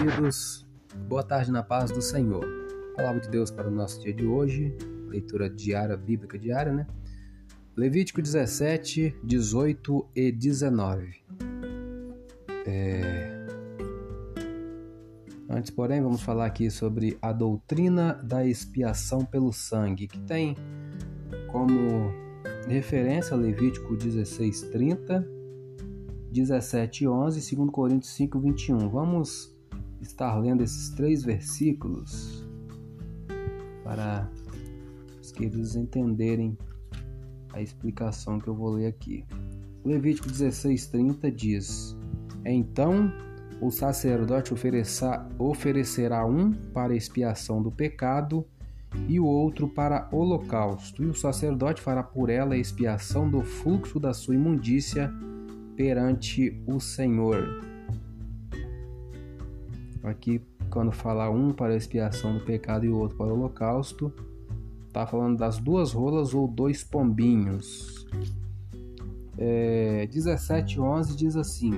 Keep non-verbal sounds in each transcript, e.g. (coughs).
queridos. Boa tarde na paz do Senhor. Palavra de Deus para o nosso dia de hoje, leitura diária, bíblica diária, né? Levítico 17, 18 e 19. É... Antes, porém, vamos falar aqui sobre a doutrina da expiação pelo sangue, que tem como referência Levítico 16, 30, 17, 11 e 2 Coríntios 5, 21. Vamos estar lendo esses três versículos para os queridos entenderem a explicação que eu vou ler aqui. Levítico 16:30 diz: Então o sacerdote oferecerá um para expiação do pecado e o outro para holocausto, e o sacerdote fará por ela a expiação do fluxo da sua imundícia perante o Senhor. Aqui, quando fala um para a expiação do pecado e o outro para o holocausto, está falando das duas rolas ou dois pombinhos. É, 17:11 diz assim: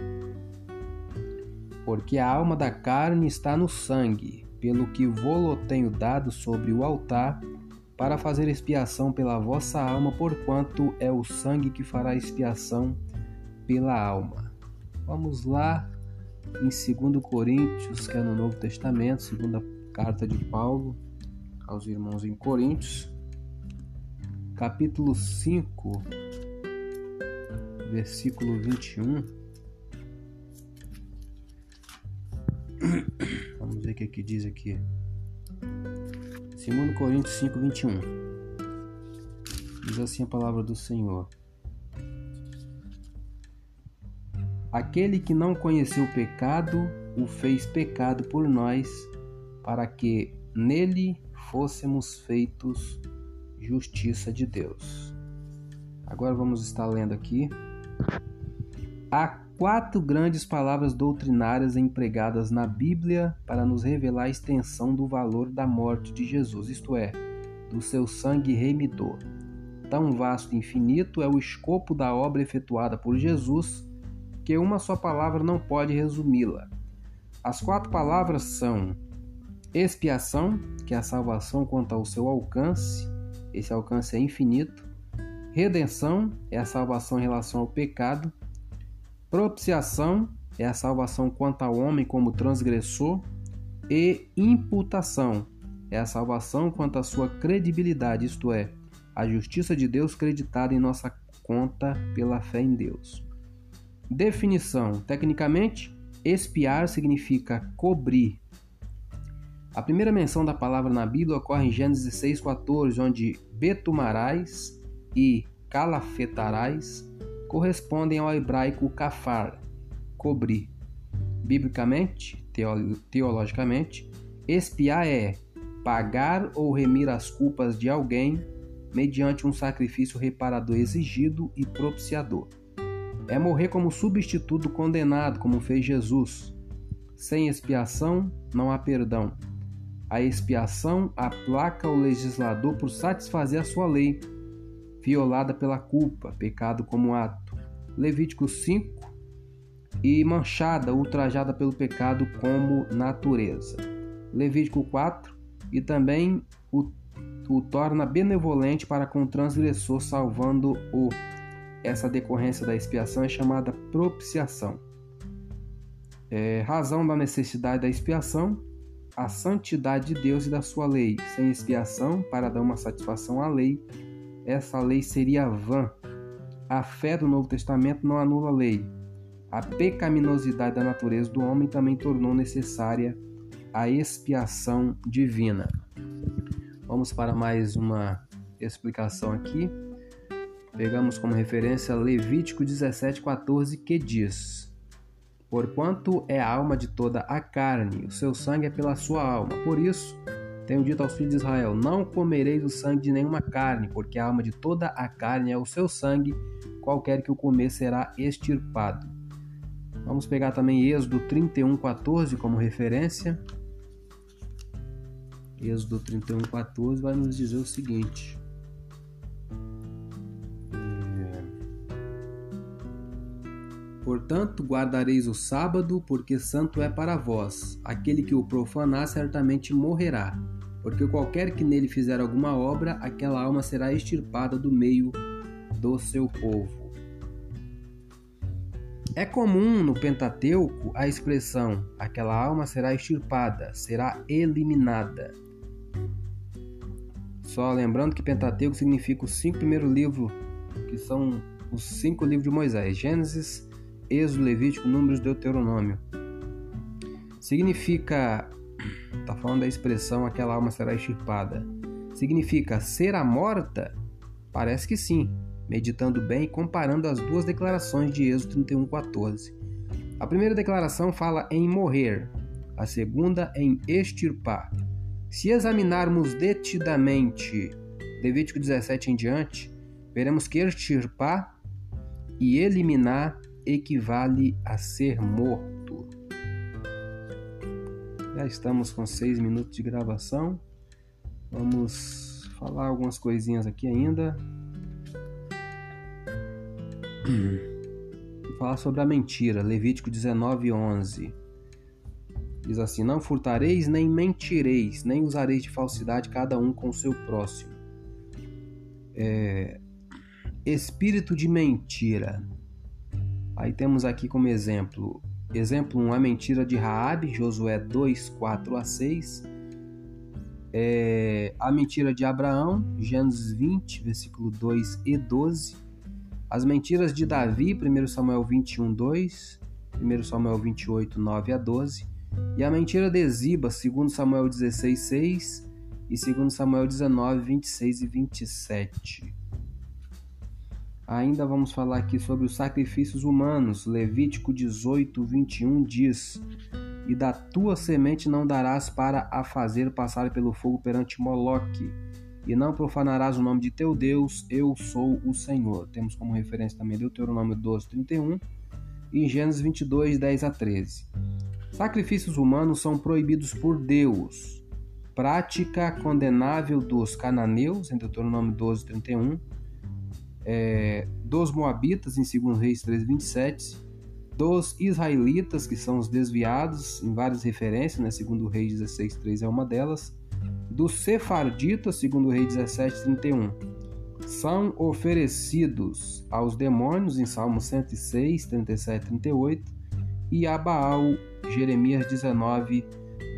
Porque a alma da carne está no sangue, pelo que vou tenho dado sobre o altar, para fazer expiação pela vossa alma, porquanto é o sangue que fará expiação pela alma. Vamos lá em 2 Coríntios, que é no Novo Testamento, segunda carta de Paulo aos irmãos em Coríntios, capítulo 5, versículo 21. (coughs) Vamos ver o que, que diz aqui. 2 Coríntios 5, 21. Diz assim a palavra do Senhor. Aquele que não conheceu o pecado, o fez pecado por nós, para que nele fôssemos feitos justiça de Deus. Agora vamos estar lendo aqui. Há quatro grandes palavras doutrinárias empregadas na Bíblia para nos revelar a extensão do valor da morte de Jesus, isto é, do seu sangue remidor. Tão vasto e infinito é o escopo da obra efetuada por Jesus que uma só palavra não pode resumi-la. As quatro palavras são expiação, que é a salvação quanto ao seu alcance, esse alcance é infinito. Redenção é a salvação em relação ao pecado. Propiciação é a salvação quanto ao homem como transgressor. E imputação é a salvação quanto à sua credibilidade, isto é, a justiça de Deus creditada em nossa conta pela fé em Deus. Definição: tecnicamente, espiar significa cobrir. A primeira menção da palavra na Bíblia ocorre em Gênesis 6,14, onde betumarás e calafetarás correspondem ao hebraico kafar, cobrir. Biblicamente, teologicamente, espiar é pagar ou remir as culpas de alguém mediante um sacrifício reparador exigido e propiciador. É morrer como substituto condenado, como fez Jesus. Sem expiação não há perdão. A expiação aplaca o legislador por satisfazer a sua lei, violada pela culpa, pecado como ato. Levítico 5 e manchada, ultrajada pelo pecado como natureza. Levítico 4 e também o, o torna benevolente para com o transgressor, salvando-o essa decorrência da expiação é chamada propiciação. É, razão da necessidade da expiação, a santidade de Deus e da sua lei. Sem expiação, para dar uma satisfação à lei, essa lei seria vã. A fé do Novo Testamento não anula a lei. A pecaminosidade da natureza do homem também tornou necessária a expiação divina. Vamos para mais uma explicação aqui. Pegamos como referência Levítico 17:14 que diz: Porquanto é a alma de toda a carne, o seu sangue é pela sua alma. Por isso, tenho dito aos filhos de Israel: Não comereis o sangue de nenhuma carne, porque a alma de toda a carne é o seu sangue, qualquer que o comer será extirpado. Vamos pegar também Êxodo 31:14 como referência. Êxodo 31:14 vai nos dizer o seguinte: Portanto, guardareis o sábado, porque santo é para vós. Aquele que o profanar certamente morrerá, porque qualquer que nele fizer alguma obra, aquela alma será extirpada do meio do seu povo. É comum no Pentateuco a expressão aquela alma será extirpada, será eliminada. Só lembrando que Pentateuco significa os cinco primeiros livros, que são os cinco livros de Moisés: Gênesis, Êxodo, Levítico, Números, Deuteronômio. Significa, está falando da expressão aquela alma será extirpada. Significa será morta? Parece que sim, meditando bem e comparando as duas declarações de Êxodo 31:14. A primeira declaração fala em morrer, a segunda em extirpar. Se examinarmos detidamente Levítico 17 em diante, veremos que extirpar e eliminar equivale a ser morto. Já estamos com seis minutos de gravação. Vamos falar algumas coisinhas aqui ainda. Vou falar sobre a mentira, Levítico 19, 11. Diz assim: Não furtareis, nem mentireis, nem usareis de falsidade cada um com o seu próximo. É... Espírito de mentira. Aí temos aqui como exemplo, exemplo 1, a mentira de Raabe, Josué 2, 4 a 6. É, a mentira de Abraão, Gênesis 20, versículo 2 e 12. As mentiras de Davi, 1 Samuel 21, 2, 1 Samuel 28, 9 a 12. E a mentira de Ziba, 2 Samuel 16, 6 e 2 Samuel 19, 26 e 27. Ainda vamos falar aqui sobre os sacrifícios humanos. Levítico 18, 21 diz: E da tua semente não darás para a fazer passar pelo fogo perante Moloque, e não profanarás o nome de teu Deus, eu sou o Senhor. Temos como referência também Deuteronômio 12, 31 e Gênesis 22, 10 a 13. Sacrifícios humanos são proibidos por Deus. Prática condenável dos cananeus, em Deuteronômio 12, 31 é, dos Moabitas, em 2 Reis 3,27, dos israelitas, que são os desviados, em várias referências, né? 2 Reis 16,3 é uma delas, dos sefarditas, 2 Reis 17,31, são oferecidos aos demônios, em Salmos 106, 37 38, e a Baal, Jeremias 19,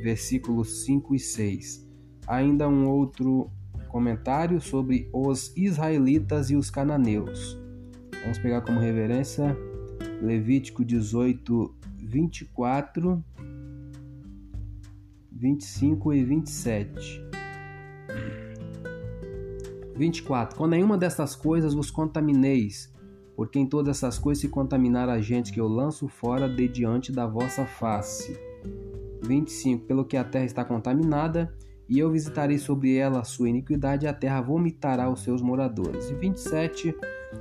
versículos 5 e 6. Ainda um outro comentário sobre os israelitas e os cananeus. Vamos pegar como referência Levítico 18, 24, 25 e 27. 24. Com nenhuma dessas coisas vos contamineis, porque em todas essas coisas se contaminar a gente que eu lanço fora de diante da vossa face. 25. Pelo que a terra está contaminada, e eu visitarei sobre ela a sua iniquidade, e a terra vomitará os seus moradores. E 27,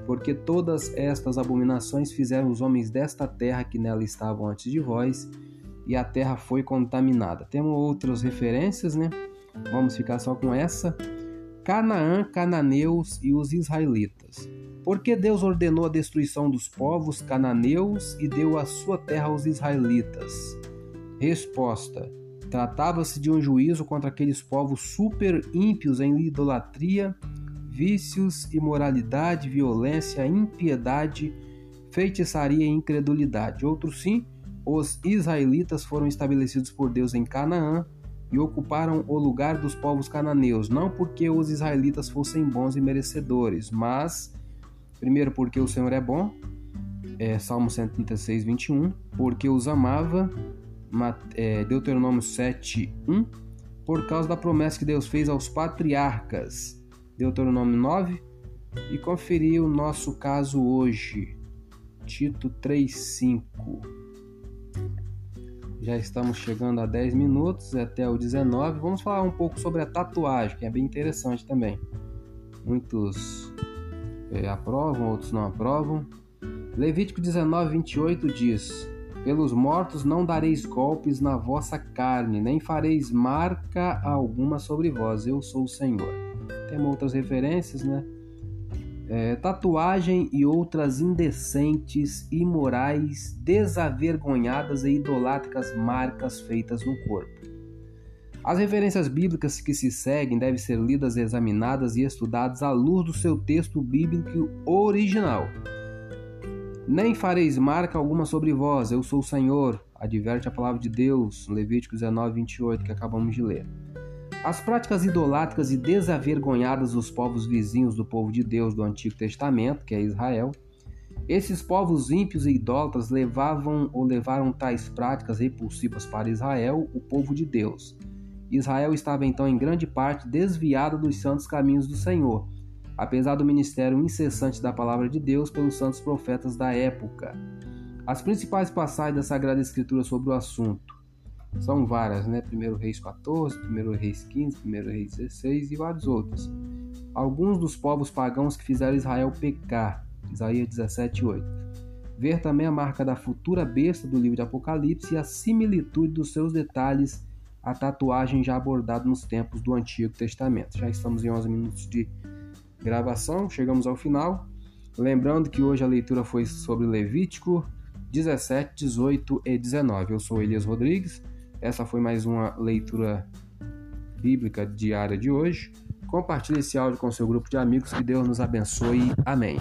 porque todas estas abominações fizeram os homens desta terra que nela estavam antes de vós, e a terra foi contaminada. Temos outras referências, né? Vamos ficar só com essa. Canaã, cananeus e os israelitas. Porque Deus ordenou a destruição dos povos cananeus e deu a sua terra aos israelitas? Resposta: Tratava-se de um juízo contra aqueles povos super ímpios em idolatria, vícios, imoralidade, violência, impiedade, feitiçaria e incredulidade. Outros sim, os israelitas foram estabelecidos por Deus em Canaã e ocuparam o lugar dos povos cananeus, não porque os israelitas fossem bons e merecedores, mas primeiro porque o Senhor é bom, é Salmo 136, 21, porque os amava Deuteronômio 7, 1, por causa da promessa que Deus fez aos patriarcas, Deuteronômio 9, e conferir o nosso caso hoje, Tito 3, 5. Já estamos chegando a 10 minutos, até o 19. Vamos falar um pouco sobre a tatuagem, que é bem interessante também. Muitos é, aprovam, outros não aprovam. Levítico 19, 28 diz: pelos mortos não dareis golpes na vossa carne, nem fareis marca alguma sobre vós. Eu sou o Senhor. Tem outras referências, né? É, tatuagem e outras indecentes, imorais, desavergonhadas e idolátricas marcas feitas no corpo. As referências bíblicas que se seguem devem ser lidas, examinadas e estudadas à luz do seu texto bíblico original. Nem fareis marca alguma sobre vós, eu sou o Senhor, adverte a palavra de Deus, Levítico 19, 28, que acabamos de ler. As práticas idolátricas e desavergonhadas dos povos vizinhos do povo de Deus do Antigo Testamento, que é Israel, esses povos ímpios e idólatras levavam ou levaram tais práticas repulsivas para Israel, o povo de Deus. Israel estava então em grande parte desviado dos santos caminhos do Senhor, apesar do ministério incessante da palavra de Deus pelos santos profetas da época. As principais passagens da Sagrada Escritura sobre o assunto são várias, né? 1 Reis 14, 1 Reis 15, 1 Reis 16 e vários outros. Alguns dos povos pagãos que fizeram Israel pecar, Isaías 17, 8. Ver também a marca da futura besta do livro de Apocalipse e a similitude dos seus detalhes à tatuagem já abordada nos tempos do Antigo Testamento. Já estamos em 11 minutos de gravação, chegamos ao final. Lembrando que hoje a leitura foi sobre Levítico 17, 18 e 19. Eu sou Elias Rodrigues essa foi mais uma leitura bíblica diária de hoje. Compartilhe esse áudio com seu grupo de amigos. Que Deus nos abençoe. Amém.